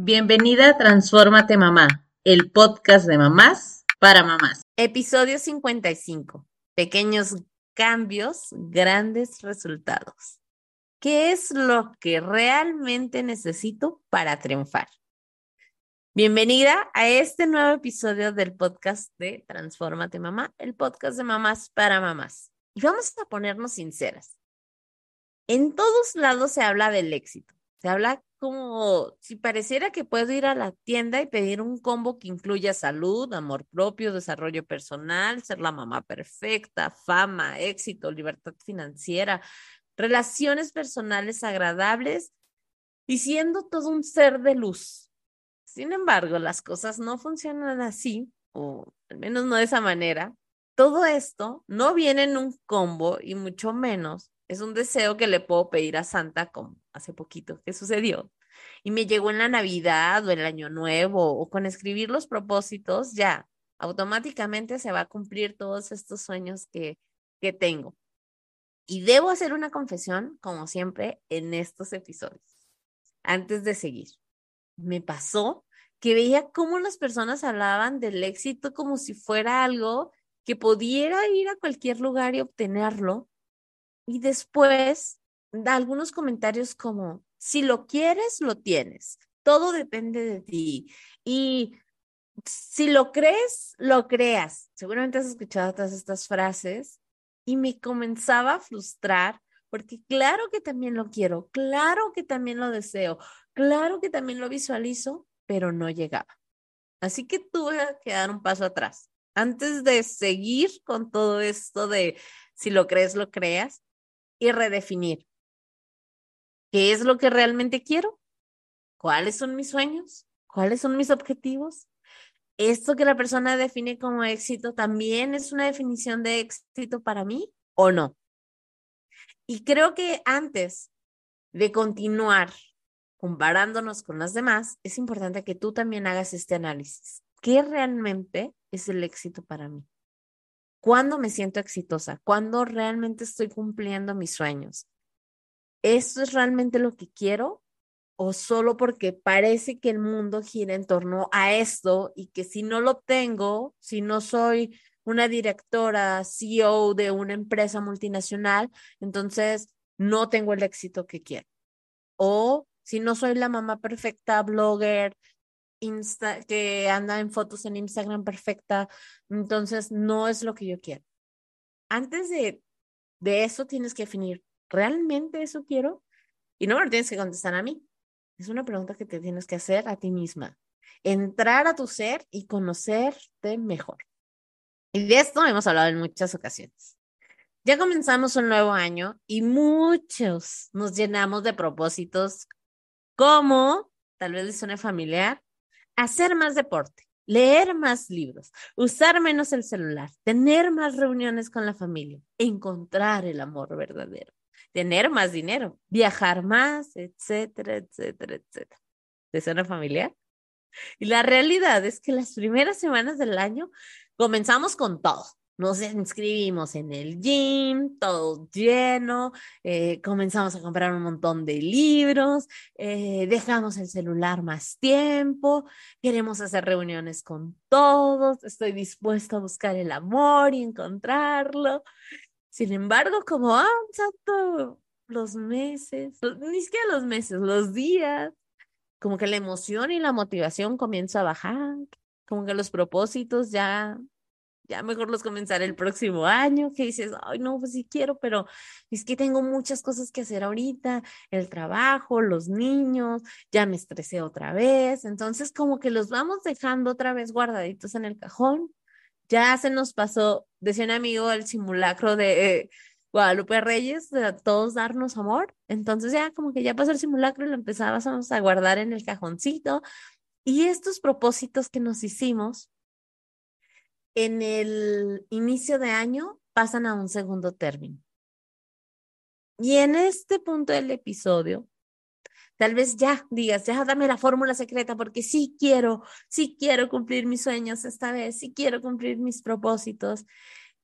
Bienvenida a Transfórmate Mamá, el podcast de mamás para mamás. Episodio 55. Pequeños cambios, grandes resultados. ¿Qué es lo que realmente necesito para triunfar? Bienvenida a este nuevo episodio del podcast de Transfórmate Mamá, el podcast de mamás para mamás. Y vamos a ponernos sinceras. En todos lados se habla del éxito. Se habla como si pareciera que puedo ir a la tienda y pedir un combo que incluya salud, amor propio, desarrollo personal, ser la mamá perfecta, fama, éxito, libertad financiera, relaciones personales agradables y siendo todo un ser de luz. Sin embargo, las cosas no funcionan así, o al menos no de esa manera. Todo esto no viene en un combo y mucho menos es un deseo que le puedo pedir a Santa como hace poquito que sucedió. Y me llegó en la Navidad o el Año Nuevo o con escribir los propósitos, ya, automáticamente se va a cumplir todos estos sueños que, que tengo. Y debo hacer una confesión, como siempre, en estos episodios. Antes de seguir, me pasó que veía cómo las personas hablaban del éxito como si fuera algo que pudiera ir a cualquier lugar y obtenerlo, y después da algunos comentarios como, si lo quieres, lo tienes. Todo depende de ti. Y si lo crees, lo creas. Seguramente has escuchado todas estas frases y me comenzaba a frustrar porque claro que también lo quiero, claro que también lo deseo, claro que también lo visualizo, pero no llegaba. Así que tuve que dar un paso atrás. Antes de seguir con todo esto de si lo crees, lo creas, y redefinir qué es lo que realmente quiero, cuáles son mis sueños, cuáles son mis objetivos. ¿Esto que la persona define como éxito también es una definición de éxito para mí o no? Y creo que antes de continuar comparándonos con las demás, es importante que tú también hagas este análisis. ¿Qué realmente es el éxito para mí? ¿Cuándo me siento exitosa? ¿Cuándo realmente estoy cumpliendo mis sueños? ¿Esto es realmente lo que quiero? ¿O solo porque parece que el mundo gira en torno a esto y que si no lo obtengo, si no soy una directora, CEO de una empresa multinacional, entonces no tengo el éxito que quiero? O si no soy la mamá perfecta, blogger, Insta, que anda en fotos en Instagram perfecta, entonces no es lo que yo quiero. Antes de, de eso tienes que definir, ¿realmente eso quiero? Y no me lo tienes que contestar a mí. Es una pregunta que te tienes que hacer a ti misma. Entrar a tu ser y conocerte mejor. Y de esto hemos hablado en muchas ocasiones. Ya comenzamos un nuevo año y muchos nos llenamos de propósitos como, tal vez les suene familiar, hacer más deporte, leer más libros, usar menos el celular, tener más reuniones con la familia, encontrar el amor verdadero, tener más dinero, viajar más, etcétera, etcétera, etcétera. ¿Te suena familiar? Y la realidad es que las primeras semanas del año comenzamos con todo. Nos inscribimos en el gym, todo lleno, eh, comenzamos a comprar un montón de libros, eh, dejamos el celular más tiempo, queremos hacer reuniones con todos, estoy dispuesto a buscar el amor y encontrarlo. Sin embargo, como avanzan todos los meses, ni siquiera los meses, los días, como que la emoción y la motivación comienza a bajar, como que los propósitos ya ya mejor los comenzaré el próximo año, que dices, ay, no, pues sí quiero, pero es que tengo muchas cosas que hacer ahorita, el trabajo, los niños, ya me estresé otra vez, entonces como que los vamos dejando otra vez guardaditos en el cajón. Ya se nos pasó, decía un amigo, el simulacro de eh, Guadalupe Reyes, de todos darnos amor, entonces ya como que ya pasó el simulacro y lo empezábamos a guardar en el cajoncito. Y estos propósitos que nos hicimos, en el inicio de año pasan a un segundo término. Y en este punto del episodio, tal vez ya digas, ya dame la fórmula secreta porque sí quiero, sí quiero cumplir mis sueños esta vez, sí quiero cumplir mis propósitos.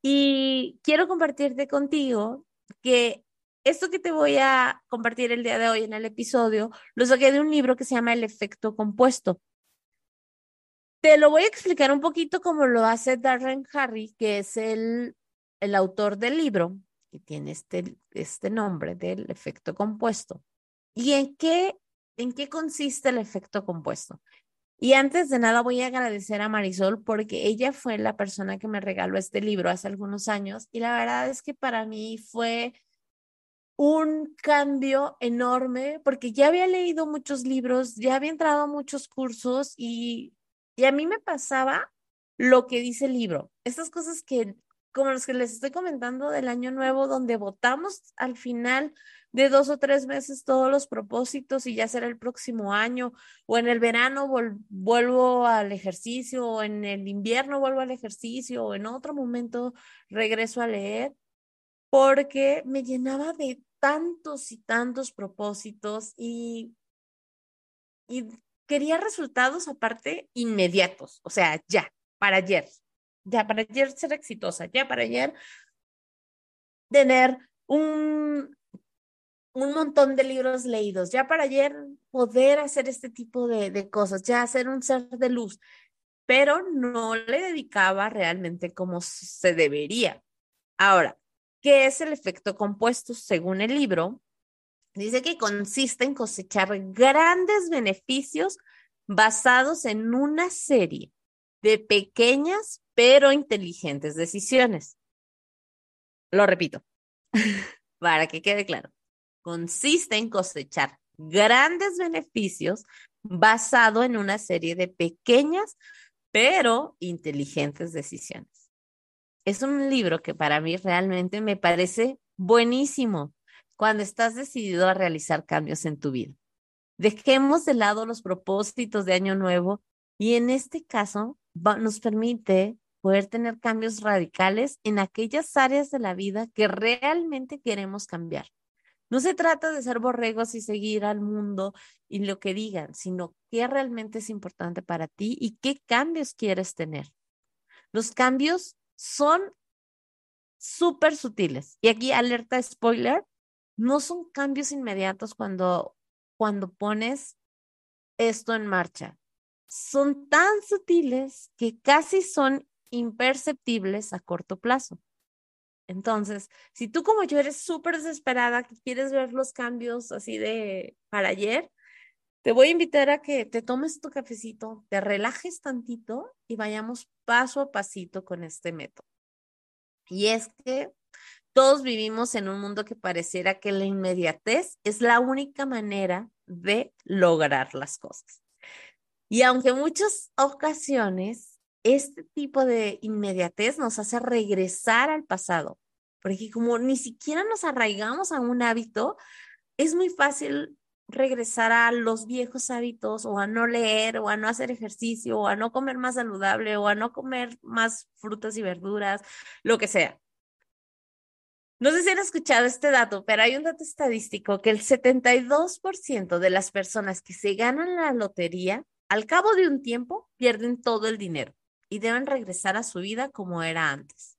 Y quiero compartirte contigo que esto que te voy a compartir el día de hoy en el episodio, lo saqué de un libro que se llama El efecto compuesto. Te lo voy a explicar un poquito como lo hace Darren Harry, que es el, el autor del libro, que tiene este, este nombre del efecto compuesto. ¿Y en qué, en qué consiste el efecto compuesto? Y antes de nada voy a agradecer a Marisol porque ella fue la persona que me regaló este libro hace algunos años y la verdad es que para mí fue un cambio enorme porque ya había leído muchos libros, ya había entrado a muchos cursos y, y a mí me pasaba lo que dice el libro. Estas cosas que, como los que les estoy comentando del año nuevo, donde votamos al final de dos o tres meses todos los propósitos y ya será el próximo año, o en el verano vuelvo al ejercicio, o en el invierno vuelvo al ejercicio, o en otro momento regreso a leer, porque me llenaba de tantos y tantos propósitos y, y quería resultados aparte inmediatos, o sea, ya, para ayer, ya para ayer ser exitosa, ya para ayer tener un un montón de libros leídos, ya para ayer poder hacer este tipo de, de cosas, ya ser un ser de luz, pero no le dedicaba realmente como se debería. Ahora, ¿qué es el efecto compuesto según el libro? Dice que consiste en cosechar grandes beneficios basados en una serie de pequeñas pero inteligentes decisiones. Lo repito, para que quede claro consiste en cosechar grandes beneficios basado en una serie de pequeñas pero inteligentes decisiones. Es un libro que para mí realmente me parece buenísimo cuando estás decidido a realizar cambios en tu vida. Dejemos de lado los propósitos de año nuevo y en este caso nos permite poder tener cambios radicales en aquellas áreas de la vida que realmente queremos cambiar. No se trata de ser borregos y seguir al mundo y lo que digan, sino qué realmente es importante para ti y qué cambios quieres tener. Los cambios son súper sutiles. Y aquí alerta spoiler, no son cambios inmediatos cuando, cuando pones esto en marcha. Son tan sutiles que casi son imperceptibles a corto plazo. Entonces, si tú como yo eres súper desesperada, que quieres ver los cambios así de para ayer, te voy a invitar a que te tomes tu cafecito, te relajes tantito y vayamos paso a pasito con este método. Y es que todos vivimos en un mundo que pareciera que la inmediatez es la única manera de lograr las cosas. Y aunque muchas ocasiones este tipo de inmediatez nos hace regresar al pasado, porque como ni siquiera nos arraigamos a un hábito, es muy fácil regresar a los viejos hábitos o a no leer o a no hacer ejercicio o a no comer más saludable o a no comer más frutas y verduras, lo que sea. No sé si han escuchado este dato, pero hay un dato estadístico que el 72% de las personas que se ganan la lotería, al cabo de un tiempo, pierden todo el dinero y deben regresar a su vida como era antes.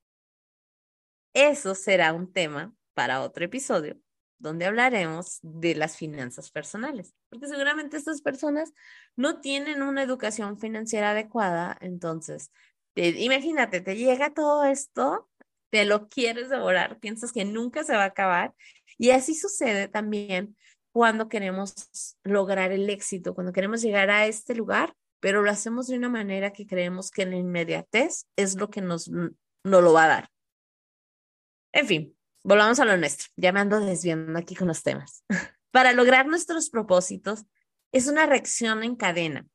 Eso será un tema para otro episodio donde hablaremos de las finanzas personales, porque seguramente estas personas no tienen una educación financiera adecuada, entonces, imagínate, te llega todo esto, te lo quieres devorar, piensas que nunca se va a acabar, y así sucede también cuando queremos lograr el éxito, cuando queremos llegar a este lugar pero lo hacemos de una manera que creemos que la inmediatez es lo que nos, lo va a dar. En fin, volvamos a lo nuestro. Ya me ando desviando aquí con los temas. Para lograr nuestros propósitos es una reacción en cadena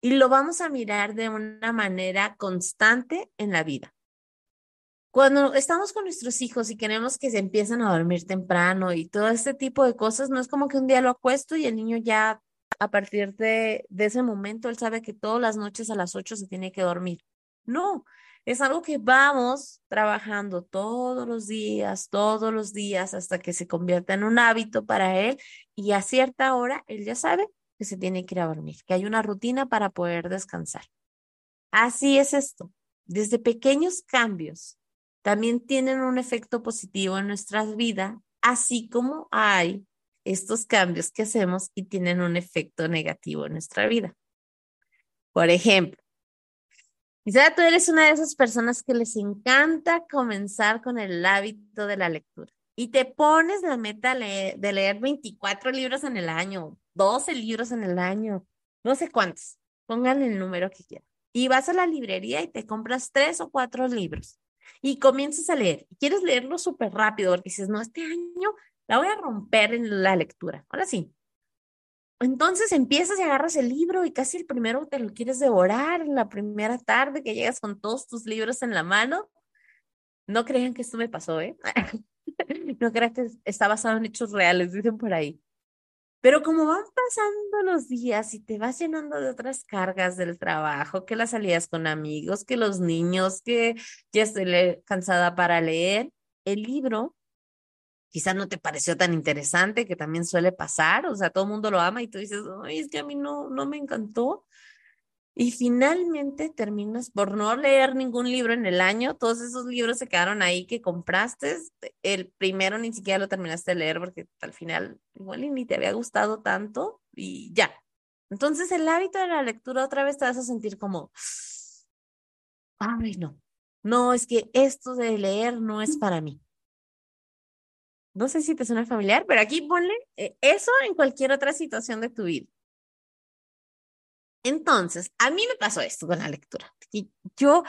y lo vamos a mirar de una manera constante en la vida. Cuando estamos con nuestros hijos y queremos que se empiecen a dormir temprano y todo este tipo de cosas, no es como que un día lo acuesto y el niño ya a partir de, ese momento él sabe que todas las noches a las 8 se tiene que dormir. No, es algo que vamos trabajando todos los días, todos los días, hasta que se convierta en un hábito para él y a cierta hora él ya sabe que se tiene que ir a dormir, que hay una rutina para poder descansar. Así es esto. Desde pequeños cambios también tienen un efecto positivo en nuestras vidas así como hay estos cambios que hacemos y tienen un efecto negativo en nuestra vida. Por ejemplo, quizá tú eres una de esas personas que les encanta comenzar con el hábito de la lectura y te pones la meta de leer 24 libros en el año, 12 libros en el año, no sé cuántos, pongan el número que quieran. Y vas a la librería y te compras tres o cuatro libros y comienzas a leer. Y quieres leerlo súper rápido porque dices, no, este año la voy a romper en la lectura. Ahora sí. Entonces empiezas y agarras el libro y casi el primero te lo quieres devorar en la primera tarde que llegas con todos tus libros en la mano. No crean que esto me pasó, ¿eh? no crean que está basado en hechos reales, dicen por ahí. Pero como van pasando los días y te vas llenando de otras cargas del trabajo, que las salidas con amigos, que los niños, que ya estoy cansada para leer, el libro quizás no te pareció tan interesante, que también suele pasar, o sea, todo el mundo lo ama y tú dices, ay, es que a mí no, no me encantó. Y finalmente terminas por no leer ningún libro en el año. Todos esos libros se quedaron ahí que compraste. El primero ni siquiera lo terminaste de leer porque al final igual ni te había gustado tanto y ya. Entonces el hábito de la lectura otra vez te vas a sentir como, ay, no, no, es que esto de leer no es para mí. No sé si te suena familiar, pero aquí ponle eh, eso en cualquier otra situación de tu vida. Entonces, a mí me pasó esto con la lectura. yo,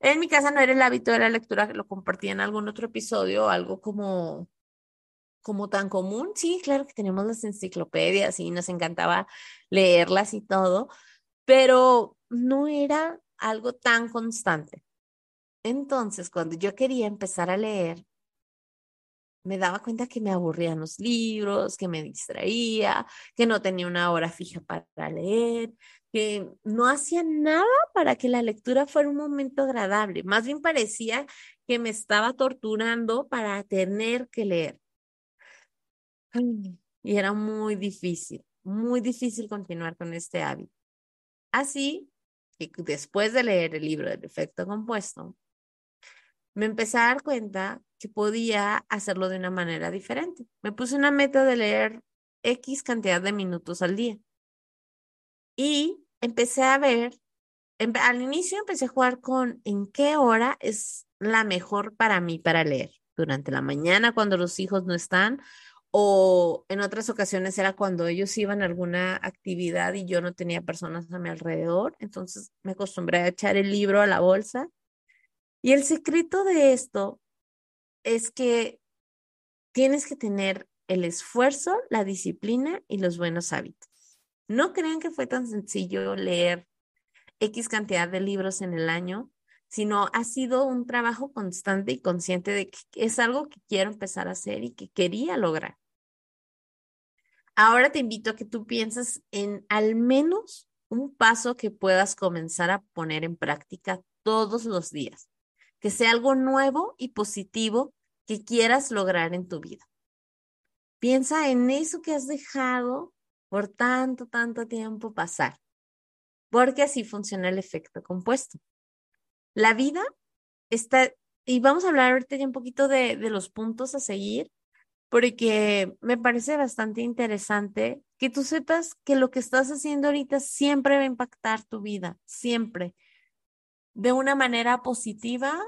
en mi casa no era el hábito de la lectura, lo compartí en algún otro episodio, algo como, como tan común. Sí, claro que tenemos las enciclopedias y nos encantaba leerlas y todo, pero no era algo tan constante. Entonces, cuando yo quería empezar a leer, me daba cuenta que me aburrían los libros, que me distraía, que no tenía una hora fija para leer, que no hacía nada para que la lectura fuera un momento agradable. Más bien parecía que me estaba torturando para tener que leer. Y era muy difícil, muy difícil continuar con este hábito. Así que después de leer el libro del efecto compuesto, me empecé a dar cuenta podía hacerlo de una manera diferente. Me puse una meta de leer X cantidad de minutos al día. Y empecé a ver, al inicio empecé a jugar con en qué hora es la mejor para mí para leer. Durante la mañana cuando los hijos no están o en otras ocasiones era cuando ellos iban a alguna actividad y yo no tenía personas a mi alrededor. Entonces me acostumbré a echar el libro a la bolsa. Y el secreto de esto es que tienes que tener el esfuerzo, la disciplina y los buenos hábitos. No crean que fue tan sencillo leer X cantidad de libros en el año, sino ha sido un trabajo constante y consciente de que es algo que quiero empezar a hacer y que quería lograr. Ahora te invito a que tú pienses en al menos un paso que puedas comenzar a poner en práctica todos los días, que sea algo nuevo y positivo que quieras lograr en tu vida. Piensa en eso que has dejado por tanto, tanto tiempo pasar, porque así funciona el efecto compuesto. La vida está, y vamos a hablar ahorita ya un poquito de, de los puntos a seguir, porque me parece bastante interesante que tú sepas que lo que estás haciendo ahorita siempre va a impactar tu vida, siempre, de una manera positiva,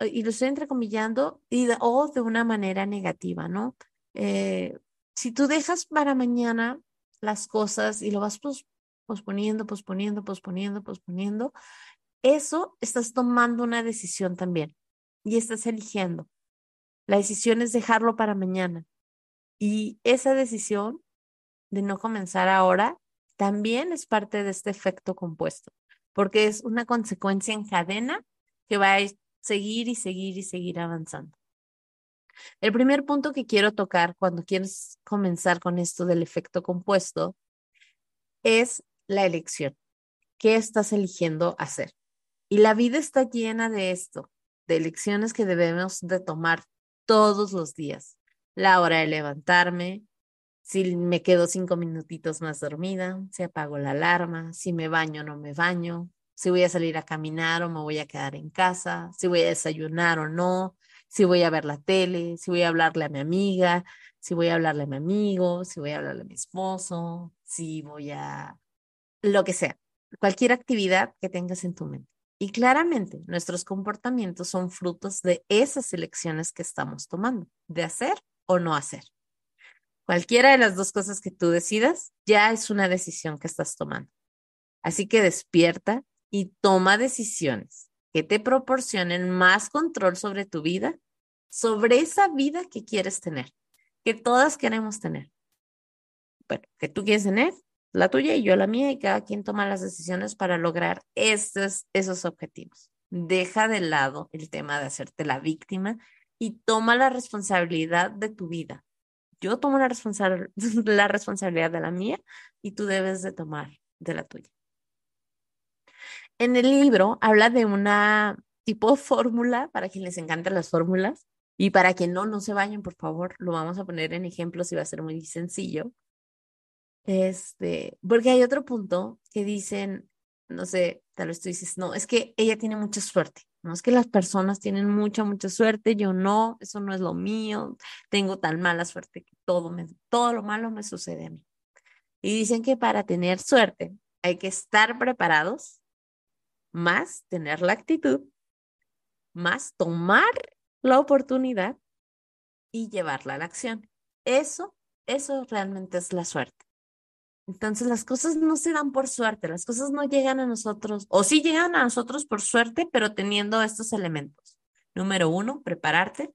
y lo estoy entrecomillando, y o de una manera negativa, ¿no? Eh, si tú dejas para mañana las cosas y lo vas posponiendo, posponiendo, posponiendo, posponiendo, eso estás tomando una decisión también y estás eligiendo. La decisión es dejarlo para mañana. Y esa decisión de no comenzar ahora también es parte de este efecto compuesto, porque es una consecuencia en cadena que va a seguir y seguir y seguir avanzando. El primer punto que quiero tocar cuando quieres comenzar con esto del efecto compuesto es la elección. ¿Qué estás eligiendo hacer? Y la vida está llena de esto, de elecciones que debemos de tomar todos los días. La hora de levantarme, si me quedo cinco minutitos más dormida, si apago la alarma, si me baño o no me baño, si voy a salir a caminar o me voy a quedar en casa, si voy a desayunar o no, si voy a ver la tele, si voy a hablarle a mi amiga, si voy a hablarle a mi amigo, si voy a hablarle a mi esposo, si voy a lo que sea, cualquier actividad que tengas en tu mente. Y claramente nuestros comportamientos son frutos de esas elecciones que estamos tomando, de hacer o no hacer. Cualquiera de las dos cosas que tú decidas ya es una decisión que estás tomando. Así que despierta y toma decisiones que te proporcionen más control sobre tu vida, sobre esa vida que quieres tener, que todas queremos tener. Bueno, que tú quieres tener, la tuya y yo la mía, y cada quien toma las decisiones para lograr esos, esos objetivos. Deja de lado el tema de hacerte la víctima y toma la responsabilidad de tu vida. Yo tomo la, la responsabilidad de la mía y tú debes de tomar de la tuya. En el libro habla de una tipo fórmula, para quien les encantan las fórmulas, y para quien no, no se vayan, por favor, lo vamos a poner en ejemplos y va a ser muy sencillo. Este, porque hay otro punto que dicen, no sé, tal vez tú dices, no, es que ella tiene mucha suerte, no es que las personas tienen mucha, mucha suerte, yo no, eso no es lo mío, tengo tan mala suerte que todo, me, todo lo malo me sucede a mí. Y dicen que para tener suerte hay que estar preparados, más tener la actitud, más tomar la oportunidad y llevarla a la acción. Eso, eso realmente es la suerte. Entonces las cosas no se dan por suerte, las cosas no llegan a nosotros, o sí llegan a nosotros por suerte, pero teniendo estos elementos. Número uno, prepararte.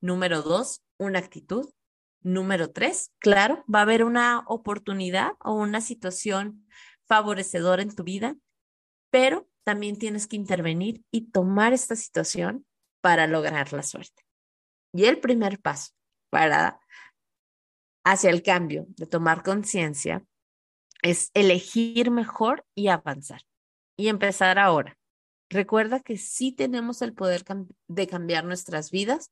Número dos, una actitud. Número tres, claro, va a haber una oportunidad o una situación favorecedora en tu vida, pero también tienes que intervenir y tomar esta situación para lograr la suerte. Y el primer paso para hacia el cambio de tomar conciencia es elegir mejor y avanzar y empezar ahora. Recuerda que sí tenemos el poder de cambiar nuestras vidas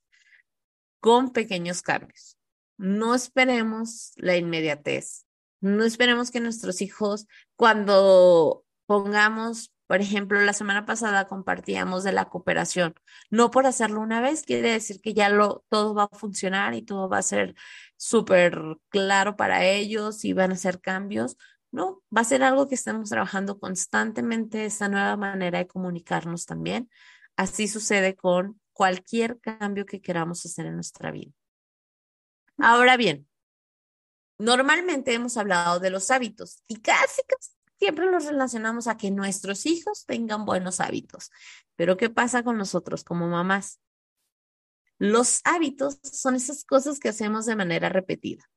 con pequeños cambios. No esperemos la inmediatez. No esperemos que nuestros hijos, cuando pongamos por ejemplo, la semana pasada compartíamos de la cooperación. No por hacerlo una vez quiere decir que ya lo, todo va a funcionar y todo va a ser súper claro para ellos y van a hacer cambios. No, va a ser algo que estamos trabajando constantemente, esa nueva manera de comunicarnos también. Así sucede con cualquier cambio que queramos hacer en nuestra vida. Ahora bien, normalmente hemos hablado de los hábitos y casi, casi siempre los relacionamos a que nuestros hijos tengan buenos hábitos. Pero ¿qué pasa con nosotros como mamás? Los hábitos son esas cosas que hacemos de manera repetida.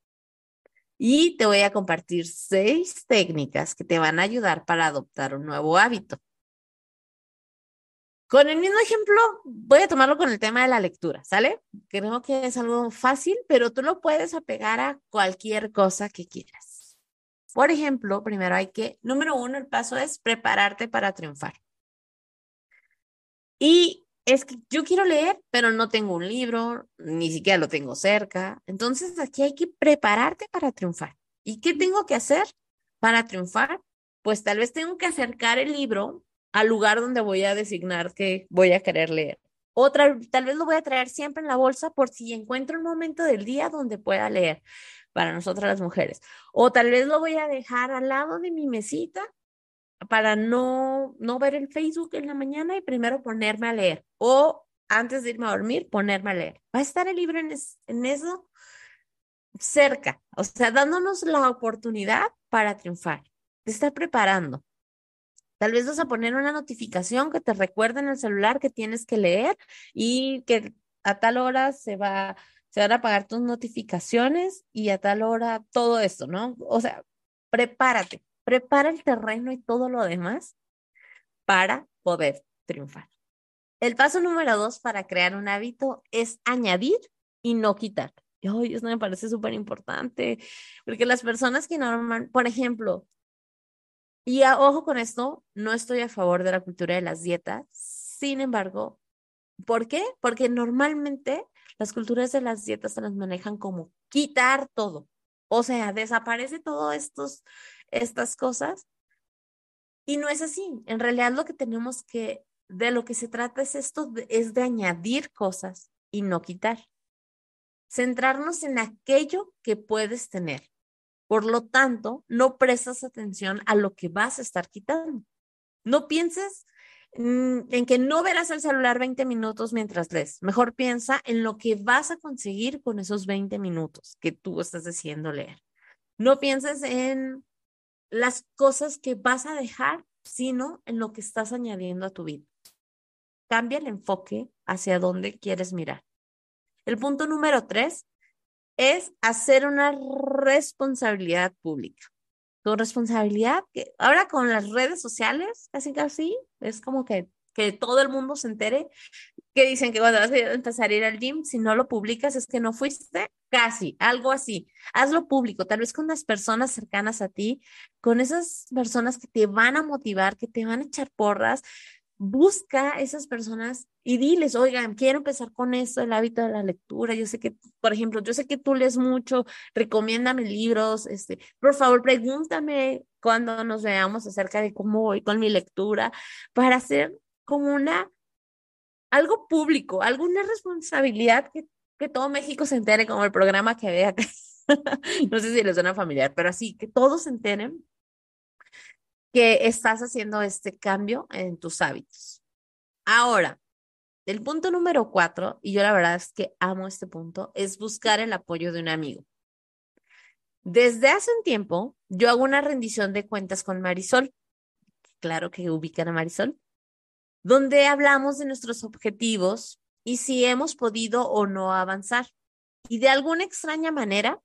Y te voy a compartir seis técnicas que te van a ayudar para adoptar un nuevo hábito. Con el mismo ejemplo, voy a tomarlo con el tema de la lectura, ¿sale? Creo que es algo fácil, pero tú lo puedes apegar a cualquier cosa que quieras. Por ejemplo, primero hay que, número uno, el paso es prepararte para triunfar. Y es que yo quiero leer, pero no tengo un libro, ni siquiera lo tengo cerca. Entonces aquí hay que prepararte para triunfar. ¿Y qué tengo que hacer para triunfar? Pues tal vez tengo que acercar el libro al lugar donde voy a designar que voy a querer leer. Otra, tal vez lo voy a traer siempre en la bolsa por si encuentro un momento del día donde pueda leer para nosotras las mujeres. O tal vez lo voy a dejar al lado de mi mesita para no, no ver el Facebook en la mañana y primero ponerme a leer. O antes de irme a dormir, ponerme a leer. Va a estar el libro en, eso cerca, o sea, dándonos la oportunidad para triunfar, de estar preparando. Tal vez vas a poner una notificación que te recuerde en el celular que tienes que leer y que a tal hora se va se van a apagar tus notificaciones y a tal hora todo esto, ¿no? O sea, prepárate, prepara el terreno y todo lo demás para poder triunfar. El paso número dos para crear un hábito es añadir y no quitar. Y eso me parece súper importante, porque las personas que normal, por ejemplo, y ojo con esto, no estoy a favor de la cultura de las dietas, sin embargo, ¿por qué? Porque normalmente las culturas de las dietas se las manejan como quitar todo. O sea, desaparece todo estos, estas cosas. Y no es así. En realidad lo que tenemos que, de lo que se trata es esto, es de añadir cosas y no quitar. Centrarnos en aquello que puedes tener. Por lo tanto, no prestas atención a lo que vas a estar quitando. No pienses mm, en que no verás el celular 20 minutos mientras lees. Mejor piensa en lo que vas a conseguir con esos 20 minutos que tú estás decidiendo leer. No pienses en las cosas que vas a dejar, sino en lo que estás añadiendo a tu vida. Cambia el enfoque hacia dónde quieres mirar. El punto número tres es hacer una responsabilidad pública. Tu responsabilidad, que ahora con las redes sociales, casi casi, es como que, que todo el mundo se entere que dicen que cuando vas a empezar a ir al gym, si no lo publicas es que no fuiste, casi, algo así. Hazlo público, tal vez con las personas cercanas a ti, con esas personas que te van a motivar, que te van a echar porras. Busca esas personas y diles, oigan, quiero empezar con esto, el hábito de la lectura. Yo sé que, por ejemplo, yo sé que tú lees mucho, recomiéndame libros, este, por favor, pregúntame cuando nos veamos acerca de cómo voy con mi lectura, para hacer como una algo público, alguna responsabilidad que, que todo México se entere, como el programa que ve acá. no sé si les suena familiar, pero así, que todos se enteren que estás haciendo este cambio en tus hábitos. Ahora, el punto número cuatro, y yo la verdad es que amo este punto, es buscar el apoyo de un amigo. Desde hace un tiempo, yo hago una rendición de cuentas con Marisol. Claro que ubican a Marisol donde hablamos de nuestros objetivos y si hemos podido o no avanzar. Y de alguna extraña manera,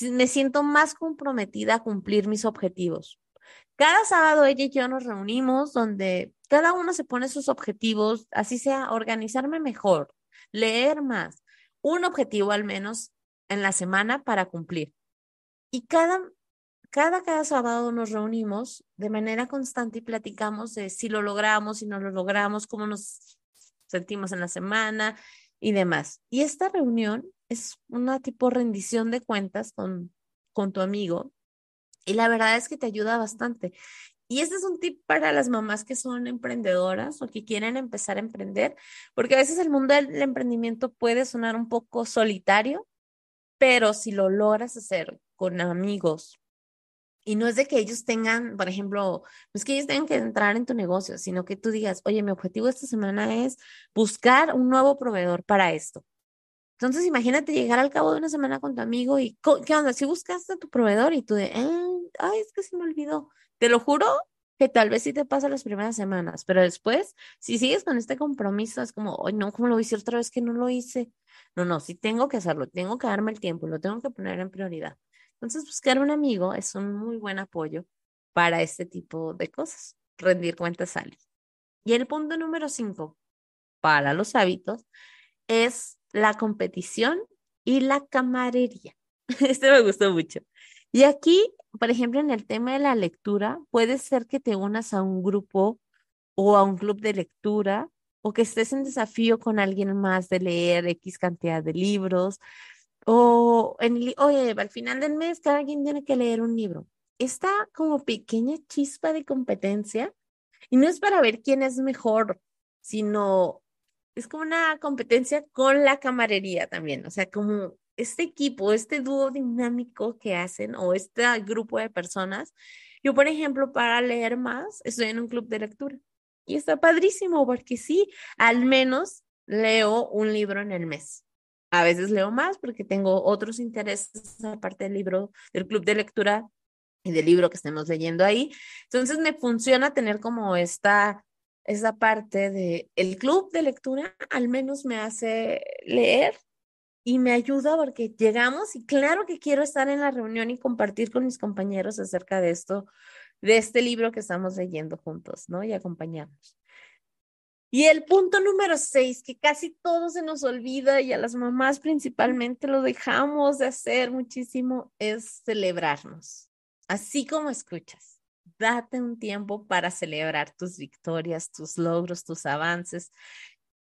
me siento más comprometida a cumplir mis objetivos. Cada sábado ella y yo nos reunimos donde cada uno se pone sus objetivos, así sea organizarme mejor, leer más, un objetivo al menos en la semana para cumplir. Y cada cada, cada sábado nos reunimos de manera constante y platicamos de si lo logramos, si no lo logramos, cómo nos sentimos en la semana y demás. Y esta reunión es una tipo rendición de cuentas con, con tu amigo y la verdad es que te ayuda bastante. Y este es un tip para las mamás que son emprendedoras o que quieren empezar a emprender, porque a veces el mundo del emprendimiento puede sonar un poco solitario, pero si lo logras hacer con amigos, y no es de que ellos tengan, por ejemplo, no es que ellos tengan que entrar en tu negocio, sino que tú digas, oye, mi objetivo esta semana es buscar un nuevo proveedor para esto. Entonces, imagínate llegar al cabo de una semana con tu amigo y, ¿qué onda? Si buscaste a tu proveedor y tú de, ay, es que se me olvidó. Te lo juro que tal vez sí te pasa las primeras semanas, pero después, si sigues con este compromiso, es como, ay, no, ¿cómo lo hice otra vez que no lo hice? No, no, sí tengo que hacerlo, tengo que darme el tiempo, lo tengo que poner en prioridad. Entonces, buscar un amigo es un muy buen apoyo para este tipo de cosas. Rendir cuentas sale. Y el punto número cinco para los hábitos es la competición y la camarería. Este me gustó mucho. Y aquí, por ejemplo, en el tema de la lectura, puede ser que te unas a un grupo o a un club de lectura o que estés en desafío con alguien más de leer X cantidad de libros o, en oye, al final del mes cada quien tiene que leer un libro. Esta como pequeña chispa de competencia, y no es para ver quién es mejor, sino es como una competencia con la camarería también, o sea, como este equipo, este dúo dinámico que hacen o este grupo de personas. Yo, por ejemplo, para leer más, estoy en un club de lectura y está padrísimo porque sí, al menos leo un libro en el mes. A veces leo más porque tengo otros intereses aparte del libro, del club de lectura y del libro que estemos leyendo ahí. Entonces me funciona tener como esta, esa parte de el club de lectura, al menos me hace leer y me ayuda porque llegamos y claro que quiero estar en la reunión y compartir con mis compañeros acerca de esto, de este libro que estamos leyendo juntos, ¿no? Y acompañarnos. Y el punto número seis, que casi todo se nos olvida y a las mamás principalmente lo dejamos de hacer muchísimo, es celebrarnos. Así como escuchas, date un tiempo para celebrar tus victorias, tus logros, tus avances.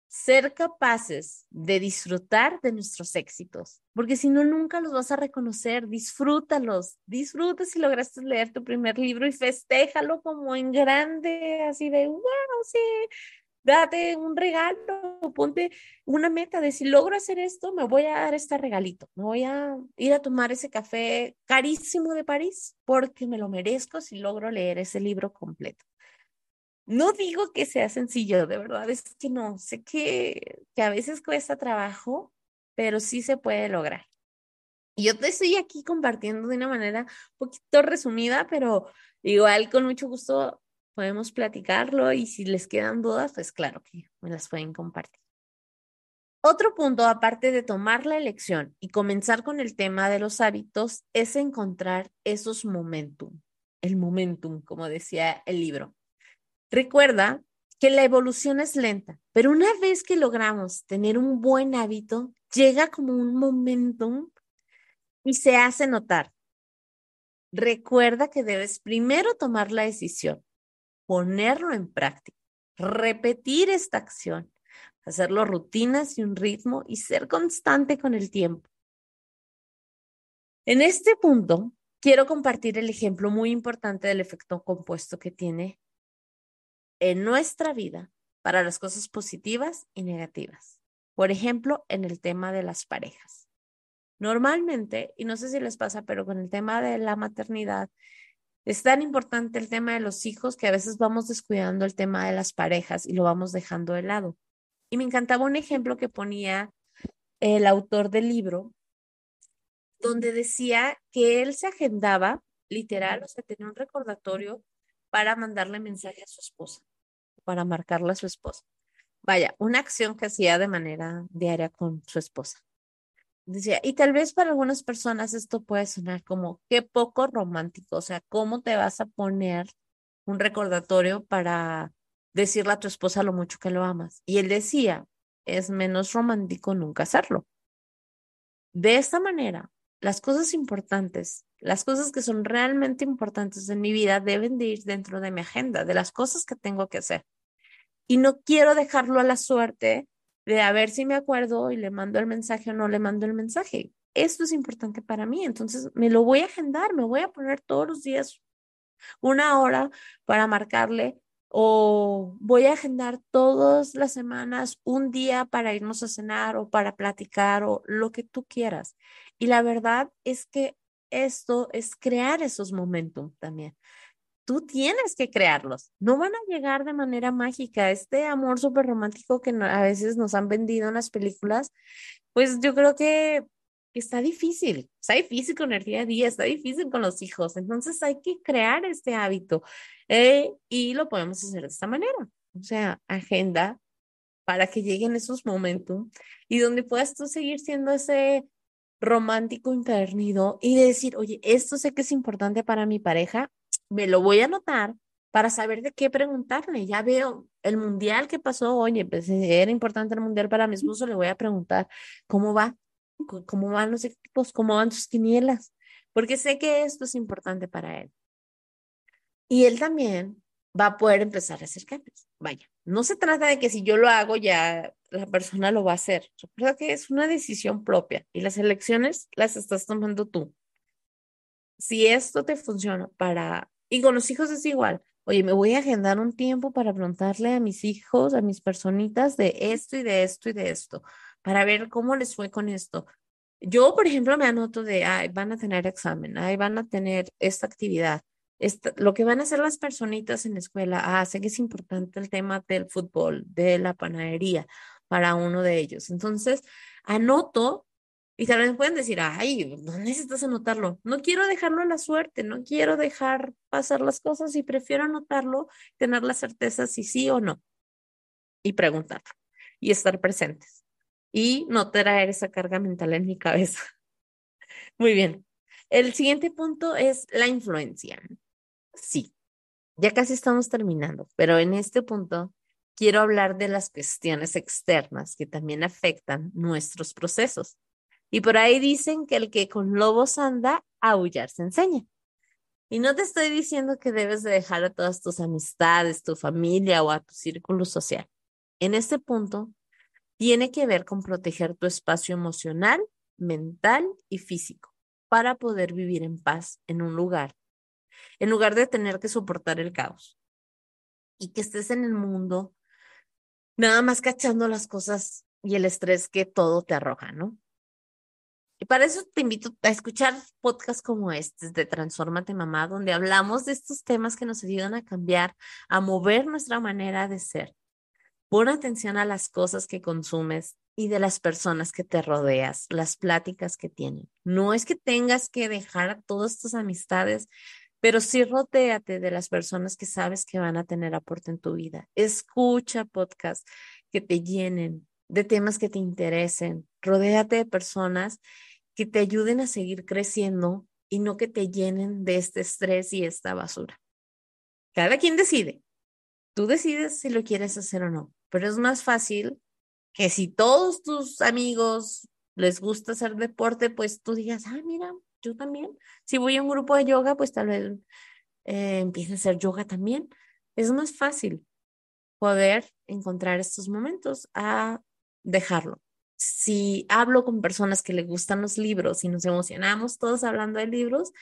Ser capaces de disfrutar de nuestros éxitos, porque si no, nunca los vas a reconocer. Disfrútalos, disfruta si lograste leer tu primer libro y festéjalo como en grande, así de, wow, sí, date un regalo, ponte una meta de si logro hacer esto, me voy a dar este regalito, me voy a ir a tomar ese café carísimo de París porque me lo merezco si logro leer ese libro completo. No digo que sea sencillo, de verdad es que no, sé que, que a veces cuesta trabajo, pero sí se puede lograr. Y yo te estoy aquí compartiendo de una manera un poquito resumida, pero igual con mucho gusto podemos platicarlo y si les quedan dudas, pues claro que me las pueden compartir. Otro punto, aparte de tomar la elección y comenzar con el tema de los hábitos, es encontrar esos momentum, el momentum, como decía el libro. Recuerda que la evolución es lenta, pero una vez que logramos tener un buen hábito, llega como un momentum y se hace notar. Recuerda que debes primero tomar la decisión ponerlo en práctica, repetir esta acción, hacerlo rutinas y un ritmo y ser constante con el tiempo. En este punto, quiero compartir el ejemplo muy importante del efecto compuesto que tiene en nuestra vida para las cosas positivas y negativas. Por ejemplo, en el tema de las parejas. Normalmente, y no sé si les pasa, pero con el tema de la maternidad es tan importante el tema de los hijos que a veces vamos descuidando el tema de las parejas y lo vamos dejando de lado. Y me encantaba un ejemplo que ponía el autor del libro, donde decía que él se agendaba, literal, o sea, tenía un recordatorio para mandarle mensaje a su esposa, para marcarle a su esposa. Vaya, una acción que hacía de manera diaria con su esposa. Decía, y tal vez para algunas personas esto puede sonar como qué poco romántico, o sea, ¿cómo te vas a poner un recordatorio para decirle a tu esposa lo mucho que lo amas? Y él decía, es menos romántico nunca hacerlo. De esta manera, las cosas importantes, las cosas que son realmente importantes en mi vida deben de ir dentro de mi agenda, de las cosas que tengo que hacer. Y no quiero dejarlo a la suerte de a ver si me acuerdo y le mando el mensaje o no le mando el mensaje. Esto es importante para mí, entonces me lo voy a agendar, me voy a poner todos los días una hora para marcarle o voy a agendar todas las semanas un día para irnos a cenar o para platicar o lo que tú quieras. Y la verdad es que esto es crear esos momentos también tú tienes que crearlos. No van a llegar de manera mágica. Este amor súper romántico que a veces nos han vendido en las películas, pues yo creo que está difícil. Está difícil con el día a día, está difícil con los hijos. Entonces hay que crear este hábito eh, y lo podemos hacer de esta manera. O sea, agenda para que lleguen esos momentos y donde puedas tú seguir siendo ese romántico internido y decir, oye, esto sé que es importante para mi pareja, me lo voy a anotar para saber de qué preguntarle. Ya veo el mundial que pasó, oye, pues era importante el mundial para mi esposo, le voy a preguntar cómo va, cómo van los equipos, cómo van sus quinielas, porque sé que esto es importante para él. Y él también va a poder empezar a hacer cambios. Vaya, no se trata de que si yo lo hago ya la persona lo va a hacer. Recuerda que es una decisión propia y las elecciones las estás tomando tú. Si esto te funciona para y con los hijos es igual. Oye, me voy a agendar un tiempo para preguntarle a mis hijos, a mis personitas de esto y de esto y de esto, para ver cómo les fue con esto. Yo, por ejemplo, me anoto de, ay, van a tener examen, ay, van a tener esta actividad. lo que van a hacer las personitas en la escuela, ah, sé que es importante el tema del fútbol, de la panadería para uno de ellos. Entonces, anoto y tal vez pueden decir, ay, no necesitas anotarlo. No quiero dejarlo a la suerte, no quiero dejar pasar las cosas y prefiero anotarlo, tener la certeza si sí o no. Y preguntar y estar presentes. Y no traer esa carga mental en mi cabeza. Muy bien. El siguiente punto es la influencia. Sí, ya casi estamos terminando, pero en este punto quiero hablar de las cuestiones externas que también afectan nuestros procesos. Y por ahí dicen que el que con lobos anda, aullar se enseña. Y no te estoy diciendo que debes de dejar a todas tus amistades, tu familia o a tu círculo social. En este punto, tiene que ver con proteger tu espacio emocional, mental y físico para poder vivir en paz en un lugar, en lugar de tener que soportar el caos. Y que estés en el mundo nada más cachando las cosas y el estrés que todo te arroja, ¿no? Y para eso te invito a escuchar podcasts como este de Transformate Mamá, donde hablamos de estos temas que nos ayudan a cambiar, a mover nuestra manera de ser. Pon atención a las cosas que consumes y de las personas que te rodeas, las pláticas que tienen. No es que tengas que dejar a todas tus amistades, pero sí rodéate de las personas que sabes que van a tener aporte en tu vida. Escucha podcasts que te llenen de temas que te interesen. Rodéate de personas que te ayuden a seguir creciendo y no que te llenen de este estrés y esta basura. Cada quien decide. Tú decides si lo quieres hacer o no, pero es más fácil que si todos tus amigos les gusta hacer deporte, pues tú digas, ah, mira, yo también. Si voy a un grupo de yoga, pues tal vez eh, empiece a hacer yoga también. Es más fácil poder encontrar estos momentos a dejarlo. Si hablo con personas que les gustan los libros y nos emocionamos todos hablando de libros,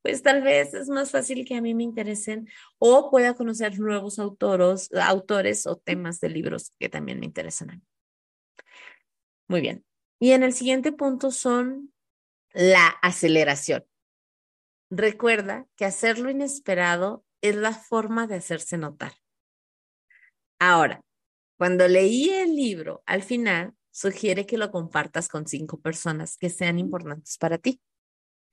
pues tal vez es más fácil que a mí me interesen o pueda conocer nuevos autores, autores o temas de libros que también me interesan a mí. Muy bien. Y en el siguiente punto son la aceleración. Recuerda que hacer lo inesperado es la forma de hacerse notar. Ahora, cuando leí el libro, al final sugiere que lo compartas con cinco personas que sean importantes para ti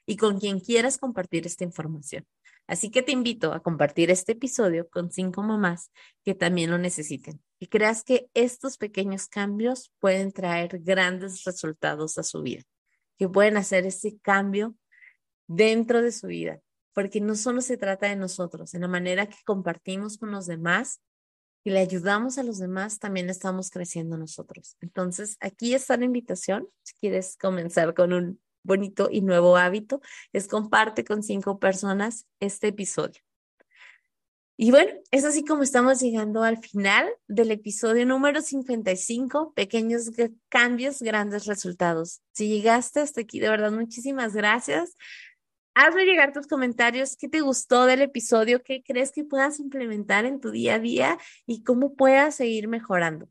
y con quien quieras compartir esta información. Así que te invito a compartir este episodio con cinco mamás que también lo necesiten y creas que estos pequeños cambios pueden traer grandes resultados a su vida que pueden hacer ese cambio dentro de su vida, porque no solo se trata de nosotros, en la manera que compartimos con los demás y le ayudamos a los demás, también estamos creciendo nosotros. Entonces, aquí está la invitación, si quieres comenzar con un bonito y nuevo hábito, es comparte con cinco personas este episodio. Y bueno, es así como estamos llegando al final del episodio número 55, pequeños cambios, grandes resultados. Si llegaste hasta aquí, de verdad, muchísimas gracias. Hazme llegar tus comentarios, qué te gustó del episodio, qué crees que puedas implementar en tu día a día y cómo puedas seguir mejorando.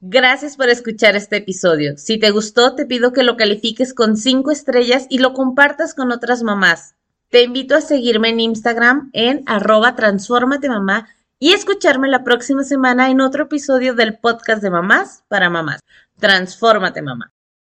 Gracias por escuchar este episodio. Si te gustó, te pido que lo califiques con cinco estrellas y lo compartas con otras mamás. Te invito a seguirme en Instagram en arroba mamá y escucharme la próxima semana en otro episodio del podcast de mamás para mamás. Transfórmate mamá.